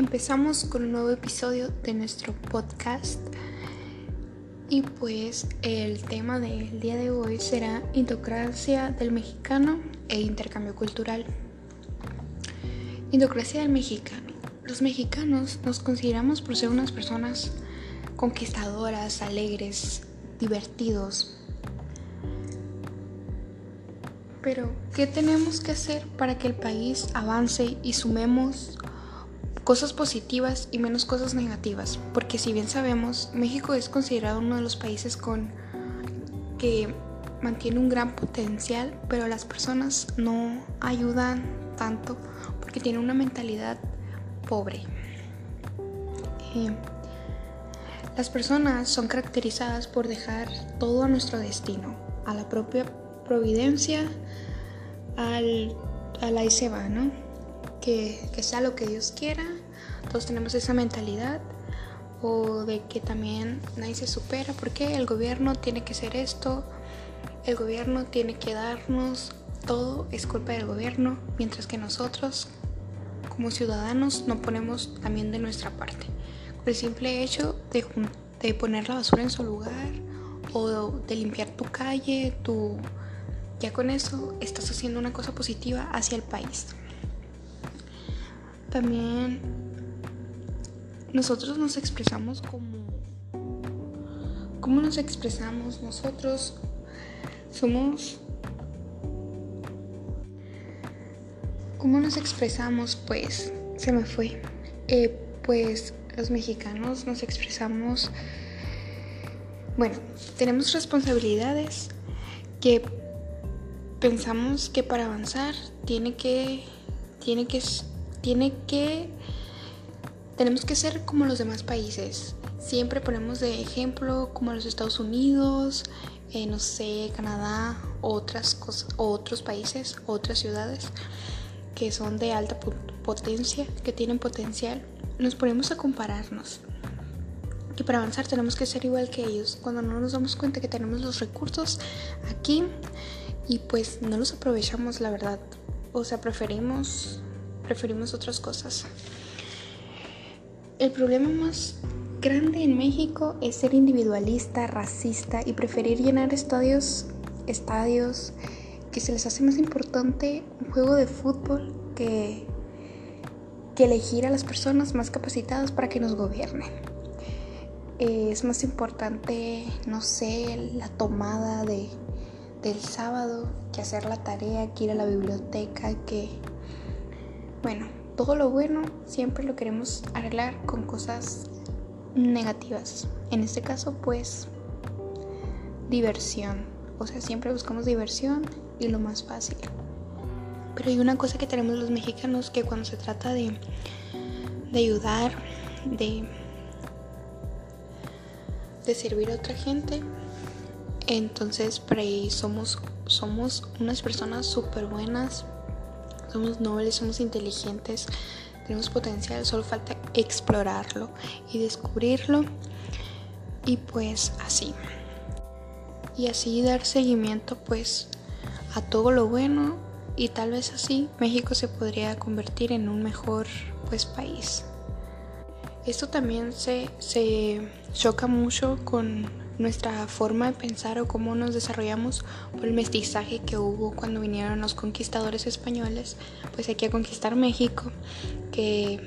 empezamos con un nuevo episodio de nuestro podcast y pues el tema del día de hoy será Indocracia del mexicano e intercambio cultural. Indocracia del mexicano. Los mexicanos nos consideramos por ser unas personas conquistadoras, alegres, divertidos. Pero, ¿qué tenemos que hacer para que el país avance y sumemos cosas positivas y menos cosas negativas? Porque si bien sabemos, México es considerado uno de los países con que mantiene un gran potencial, pero las personas no ayudan tanto porque tienen una mentalidad pobre. Eh, las personas son caracterizadas por dejar todo a nuestro destino, a la propia providencia, al, a la y se va, ¿no? Que sea lo que Dios quiera. Todos tenemos esa mentalidad o de que también nadie se supera porque el gobierno tiene que ser esto, el gobierno tiene que darnos todo, es culpa del gobierno, mientras que nosotros como ciudadanos no ponemos también de nuestra parte. Por el simple hecho de, de poner la basura en su lugar o de limpiar tu calle, tu, ya con eso estás haciendo una cosa positiva hacia el país. También nosotros nos expresamos como... ¿Cómo nos expresamos? Nosotros somos... ¿Cómo nos expresamos? Pues se me fue. Eh, pues los mexicanos nos expresamos, bueno, tenemos responsabilidades que pensamos que para avanzar tiene que, tiene que, tiene que, tenemos que ser como los demás países. Siempre ponemos de ejemplo como los Estados Unidos, eh, no sé, Canadá, otras cosas, otros países, otras ciudades que son de alta potencia, que tienen potencial nos ponemos a compararnos. Que para avanzar tenemos que ser igual que ellos. Cuando no nos damos cuenta que tenemos los recursos aquí y pues no los aprovechamos, la verdad. O sea, preferimos preferimos otras cosas. El problema más grande en México es ser individualista, racista y preferir llenar estadios estadios que se les hace más importante un juego de fútbol que elegir a las personas más capacitadas para que nos gobiernen. es más importante, no sé, la tomada de, del sábado que hacer la tarea, que ir a la biblioteca, que, bueno, todo lo bueno siempre lo queremos arreglar con cosas negativas. En este caso, pues, diversión. O sea, siempre buscamos diversión y lo más fácil. Pero hay una cosa que tenemos los mexicanos que cuando se trata de, de ayudar, de, de servir a otra gente, entonces por ahí somos, somos unas personas súper buenas, somos nobles, somos inteligentes, tenemos potencial, solo falta explorarlo y descubrirlo. Y pues así. Y así dar seguimiento pues a todo lo bueno y tal vez así México se podría convertir en un mejor pues país. Esto también se, se choca mucho con nuestra forma de pensar o cómo nos desarrollamos por el mestizaje que hubo cuando vinieron los conquistadores españoles, pues aquí a conquistar México, que,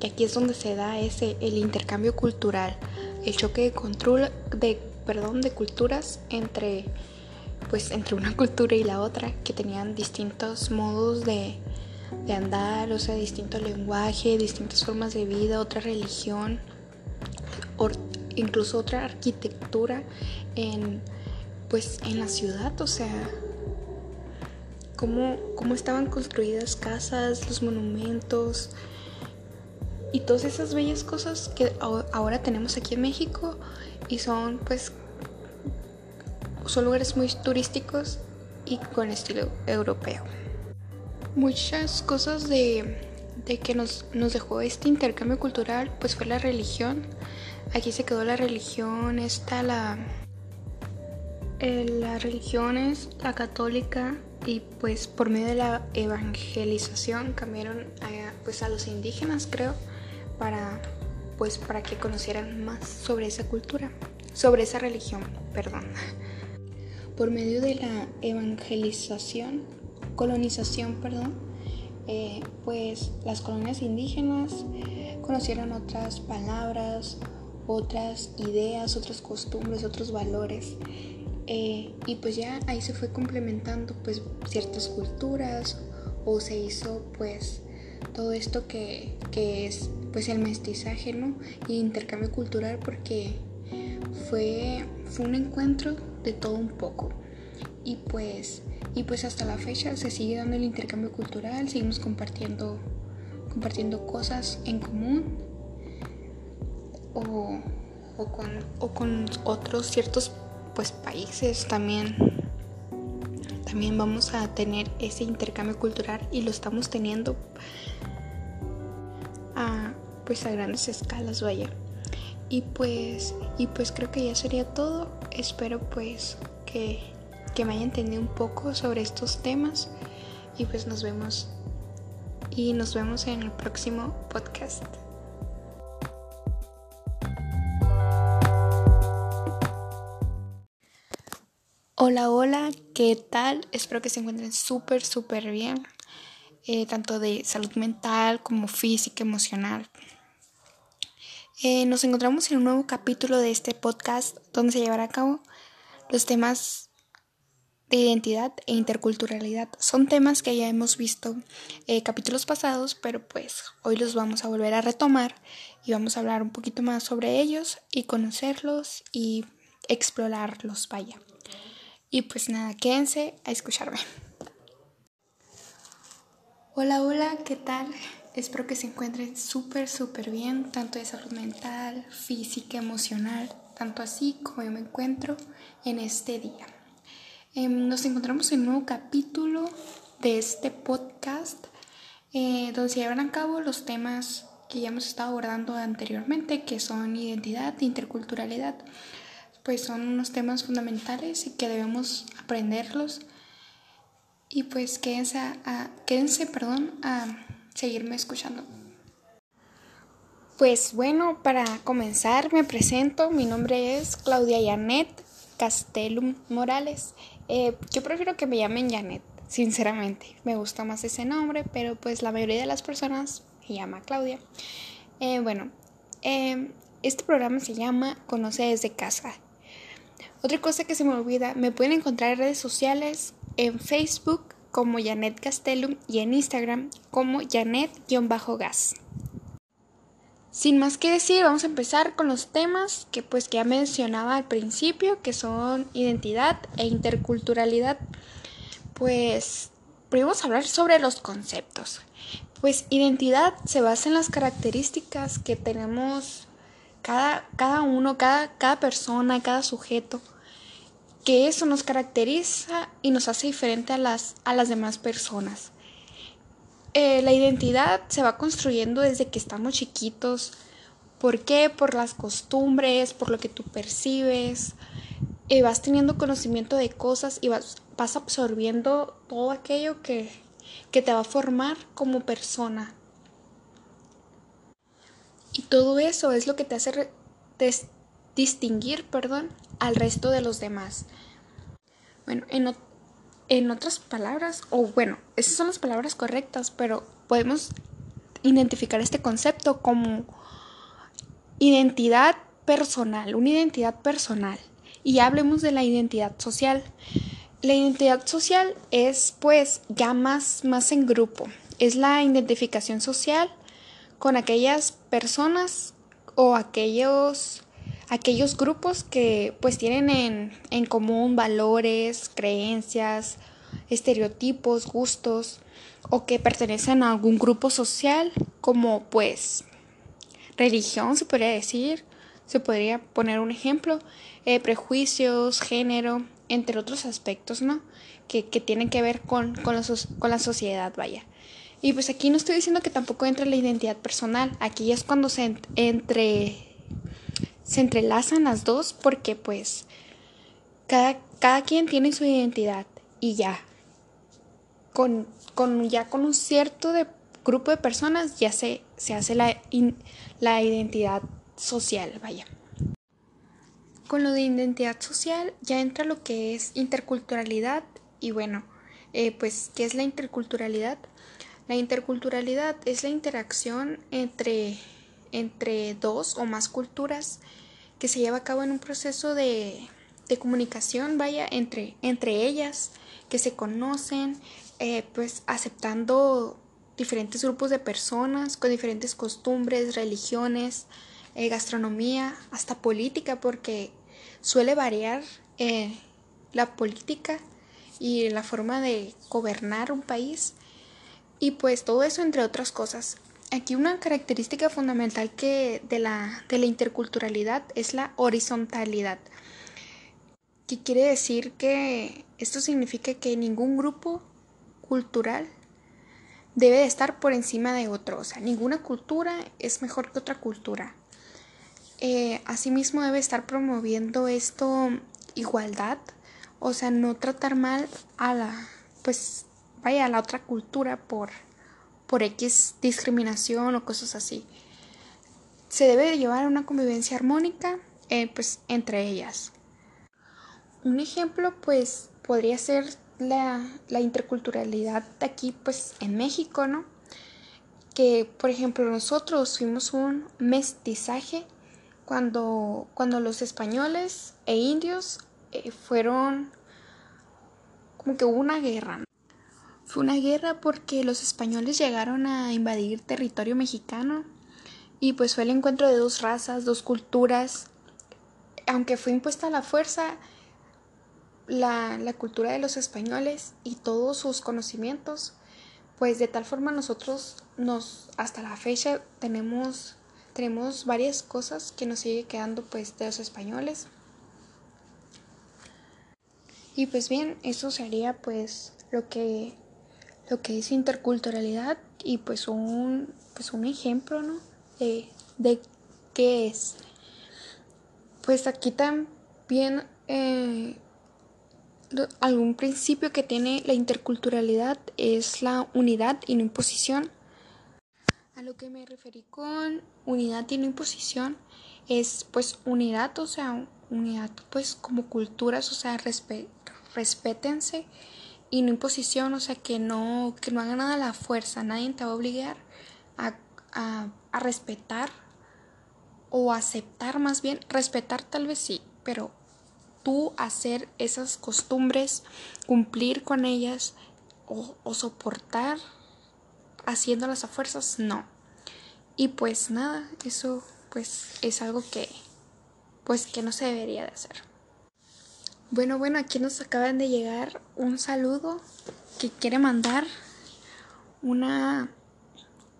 que aquí es donde se da ese el intercambio cultural, el choque de control de perdón de culturas entre pues entre una cultura y la otra, que tenían distintos modos de, andar, o sea, distinto lenguaje, distintas formas de vida, otra religión, incluso otra arquitectura en, pues, en la ciudad, o sea, cómo, cómo estaban construidas casas, los monumentos y todas esas bellas cosas que ahora tenemos aquí en México y son pues son lugares muy turísticos y con estilo europeo. Muchas cosas de, que nos, nos, dejó este intercambio cultural pues fue la religión. Aquí se quedó la religión, está la, eh, la religión es la católica y pues por medio de la evangelización cambiaron a, pues a los indígenas creo para pues para que conocieran más sobre esa cultura, sobre esa religión, perdón. Por medio de la evangelización, colonización, perdón, eh, pues las colonias indígenas conocieron otras palabras, otras ideas, otras costumbres, otros valores. Eh, y pues ya ahí se fue complementando pues ciertas culturas o se hizo pues todo esto que, que es pues el mestizaje, ¿no? Y intercambio cultural porque fue, fue un encuentro de todo un poco. Y pues, y pues hasta la fecha se sigue dando el intercambio cultural, seguimos compartiendo, compartiendo cosas en común o, con, otros ciertos pues países también también vamos a tener ese intercambio cultural y lo estamos teniendo a, pues a grandes escalas, vaya. Y pues, y pues creo que ya sería todo. Espero pues que, que me haya entendido un poco sobre estos temas y pues nos vemos y nos vemos en el próximo podcast. Hola, hola, ¿qué tal? Espero que se encuentren súper, súper bien, eh, tanto de salud mental como física, emocional. Eh, nos encontramos en un nuevo capítulo de este podcast donde se llevará a cabo los temas de identidad e interculturalidad. Son temas que ya hemos visto eh, capítulos pasados, pero pues hoy los vamos a volver a retomar y vamos a hablar un poquito más sobre ellos y conocerlos y explorarlos, vaya. Y pues nada, quédense a escucharme. Hola, hola, ¿qué tal? Espero que se encuentren súper, súper bien, tanto de salud mental, física, emocional, tanto así como yo me encuentro en este día. Em, nos encontramos en un nuevo capítulo de este podcast eh, donde se llevan a cabo los temas que ya hemos estado abordando anteriormente, que son identidad, interculturalidad pues son unos temas fundamentales y que debemos aprenderlos. Y pues quédense a, quédense, perdón, a seguirme escuchando. Pues bueno, para comenzar me presento, mi nombre es Claudia Janet Castellum Morales. Eh, yo prefiero que me llamen Janet, sinceramente, me gusta más ese nombre, pero pues la mayoría de las personas me llama Claudia. Eh, bueno, eh, este programa se llama Conoce desde casa otra cosa que se me olvida, me pueden encontrar en redes sociales, en Facebook como Janet Castellum y en Instagram como Janet-Gas. Sin más que decir, vamos a empezar con los temas que pues que ya mencionaba al principio, que son identidad e interculturalidad. Pues primero vamos a hablar sobre los conceptos. Pues identidad se basa en las características que tenemos cada, cada uno, cada, cada persona, cada sujeto, que eso nos caracteriza y nos hace diferente a las, a las demás personas. Eh, la identidad se va construyendo desde que estamos chiquitos. ¿Por qué? Por las costumbres, por lo que tú percibes. Eh, vas teniendo conocimiento de cosas y vas, vas absorbiendo todo aquello que, que te va a formar como persona. Todo eso es lo que te hace distinguir perdón, al resto de los demás. Bueno, en, en otras palabras, o bueno, esas son las palabras correctas, pero podemos identificar este concepto como identidad personal, una identidad personal. Y hablemos de la identidad social. La identidad social es pues ya más, más en grupo. Es la identificación social con aquellas personas o aquellos, aquellos grupos que pues tienen en, en común valores, creencias, estereotipos, gustos o que pertenecen a algún grupo social como pues religión se podría decir, se podría poner un ejemplo, eh, prejuicios, género, entre otros aspectos, ¿no? Que, que tienen que ver con, con, con la sociedad, vaya. Y pues aquí no estoy diciendo que tampoco entre la identidad personal. Aquí es cuando se entrelazan las dos porque pues cada, cada quien tiene su identidad y ya. Con, con ya con un cierto de grupo de personas ya se, se hace la, la identidad social, vaya. Con lo de identidad social ya entra lo que es interculturalidad y bueno, eh, pues, ¿qué es la interculturalidad? La interculturalidad es la interacción entre, entre dos o más culturas que se lleva a cabo en un proceso de, de comunicación, vaya, entre, entre ellas, que se conocen, eh, pues aceptando diferentes grupos de personas con diferentes costumbres, religiones, eh, gastronomía, hasta política, porque suele variar eh, la política y la forma de gobernar un país y pues todo eso entre otras cosas. Aquí una característica fundamental que de la, de la interculturalidad es la horizontalidad, que quiere decir que esto significa que ningún grupo cultural debe de estar por encima de otro, o sea, ninguna cultura es mejor que otra cultura. Eh, asimismo debe estar promoviendo esto igualdad, o sea, no tratar mal a la, pues, vaya, a la otra cultura por, por X discriminación o cosas así. Se debe de llevar una convivencia armónica, eh, pues, entre ellas. Un ejemplo, pues, podría ser la, la interculturalidad aquí, pues, en México, ¿no? Que, por ejemplo, nosotros fuimos un mestizaje cuando, cuando los españoles e indios eh, fueron como que hubo una guerra. Fue una guerra porque los españoles llegaron a invadir territorio mexicano y pues fue el encuentro de dos razas, dos culturas. Aunque fue impuesta la fuerza, la, la cultura de los españoles y todos sus conocimientos, pues de tal forma nosotros nos hasta la fecha tenemos tenemos varias cosas que nos sigue quedando pues de los españoles. Y pues bien, eso sería pues lo que lo que es interculturalidad y pues un pues un ejemplo, ¿no? De, de qué es. Pues aquí también eh, algún principio que tiene la interculturalidad es la unidad y no imposición. A lo que me referí con unidad y no imposición es pues unidad, o sea, unidad pues como culturas, o sea, respétense y no imposición, o sea, que no, que no hagan nada a la fuerza, nadie te va a obligar a, a respetar o aceptar más bien, respetar tal vez sí, pero tú hacer esas costumbres, cumplir con ellas o, o soportar haciéndolas a fuerzas, no. Y pues nada, eso pues es algo que pues que no se debería de hacer. Bueno, bueno, aquí nos acaban de llegar un saludo que quiere mandar una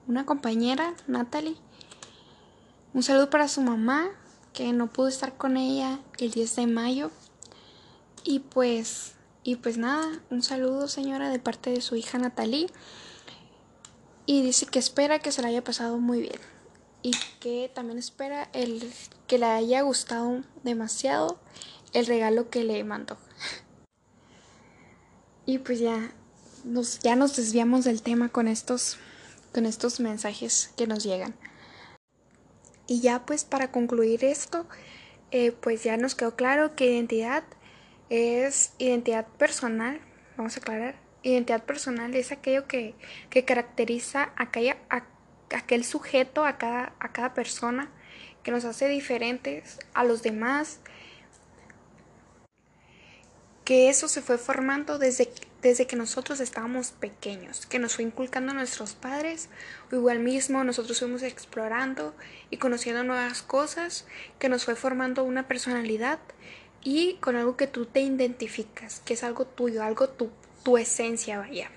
una compañera, Natalie. Un saludo para su mamá, que no pudo estar con ella el 10 de mayo. Y pues y pues nada, un saludo, señora, de parte de su hija Natalie y dice que espera que se la haya pasado muy bien y que también espera el que le haya gustado demasiado el regalo que le mandó. Y pues ya nos, ya nos desviamos del tema con estos, con estos mensajes que nos llegan. Y ya pues para concluir esto, eh, pues ya nos quedó claro que identidad es identidad personal, vamos a aclarar, Identidad personal es aquello que, caracteriza a, aquel sujeto, a cada, a cada persona, que nos hace diferentes a los demás, que eso se fue formando desde, desde que nosotros estábamos pequeños, que nos fue inculcando nuestros padres, o igual mismo nosotros fuimos explorando y conociendo nuevas cosas, que nos fue formando una personalidad y con algo que tú te identificas, que es algo tuyo, algo tu, tu esencia, vaya.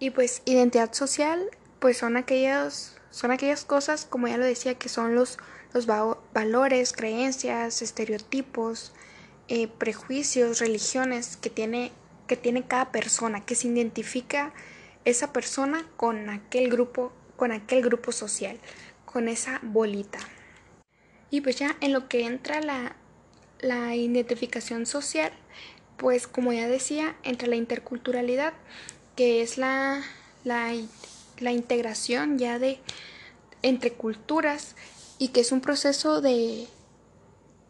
Y pues identidad social, pues son aquellas, son aquellas cosas, como ya lo decía, que son los, los valores, creencias, estereotipos, eh, prejuicios, religiones que tiene, que tiene cada persona, que se identifica esa persona con aquel grupo, con aquel grupo social, con esa bolita. Y pues ya en lo que entra la, la identificación social, pues como ya decía, entre la interculturalidad, que es la, la, la integración ya de entre culturas y que es un proceso de,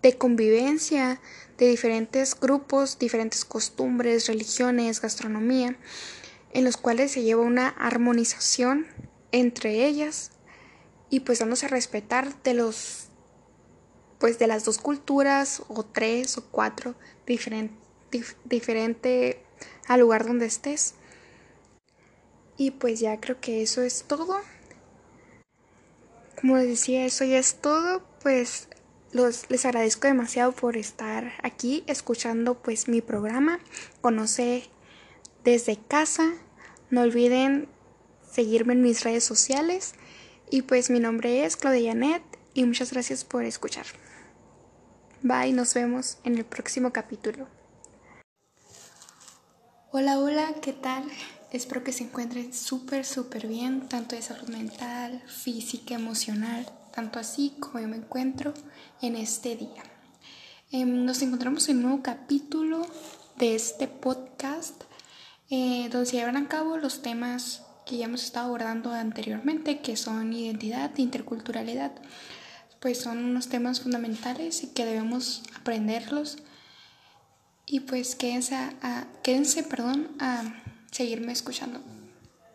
de convivencia de diferentes grupos, diferentes costumbres, religiones, gastronomía, en los cuales se lleva una armonización entre ellas y pues dándose a respetar de los pues de las dos culturas o tres o cuatro diferente, al lugar donde estés. Y pues ya creo que eso es todo. Como decía, eso ya es todo. Pues los, les agradezco demasiado por estar aquí escuchando pues mi programa. Conoce desde casa. No olviden seguirme en mis redes sociales. Y pues mi nombre es Claudia Janet y muchas gracias por escuchar. Bye, nos vemos en el próximo capítulo. Hola, hola, ¿qué tal? Espero que se encuentren súper, súper bien, tanto de salud mental, física, emocional, tanto así como yo me encuentro en este día. Em, nos encontramos en un nuevo capítulo de este podcast eh, donde se llevan a cabo los temas que ya hemos estado abordando anteriormente, que son identidad e interculturalidad pues son unos temas fundamentales y que debemos aprenderlos. Y pues quédense, a, quédense perdón, a seguirme escuchando.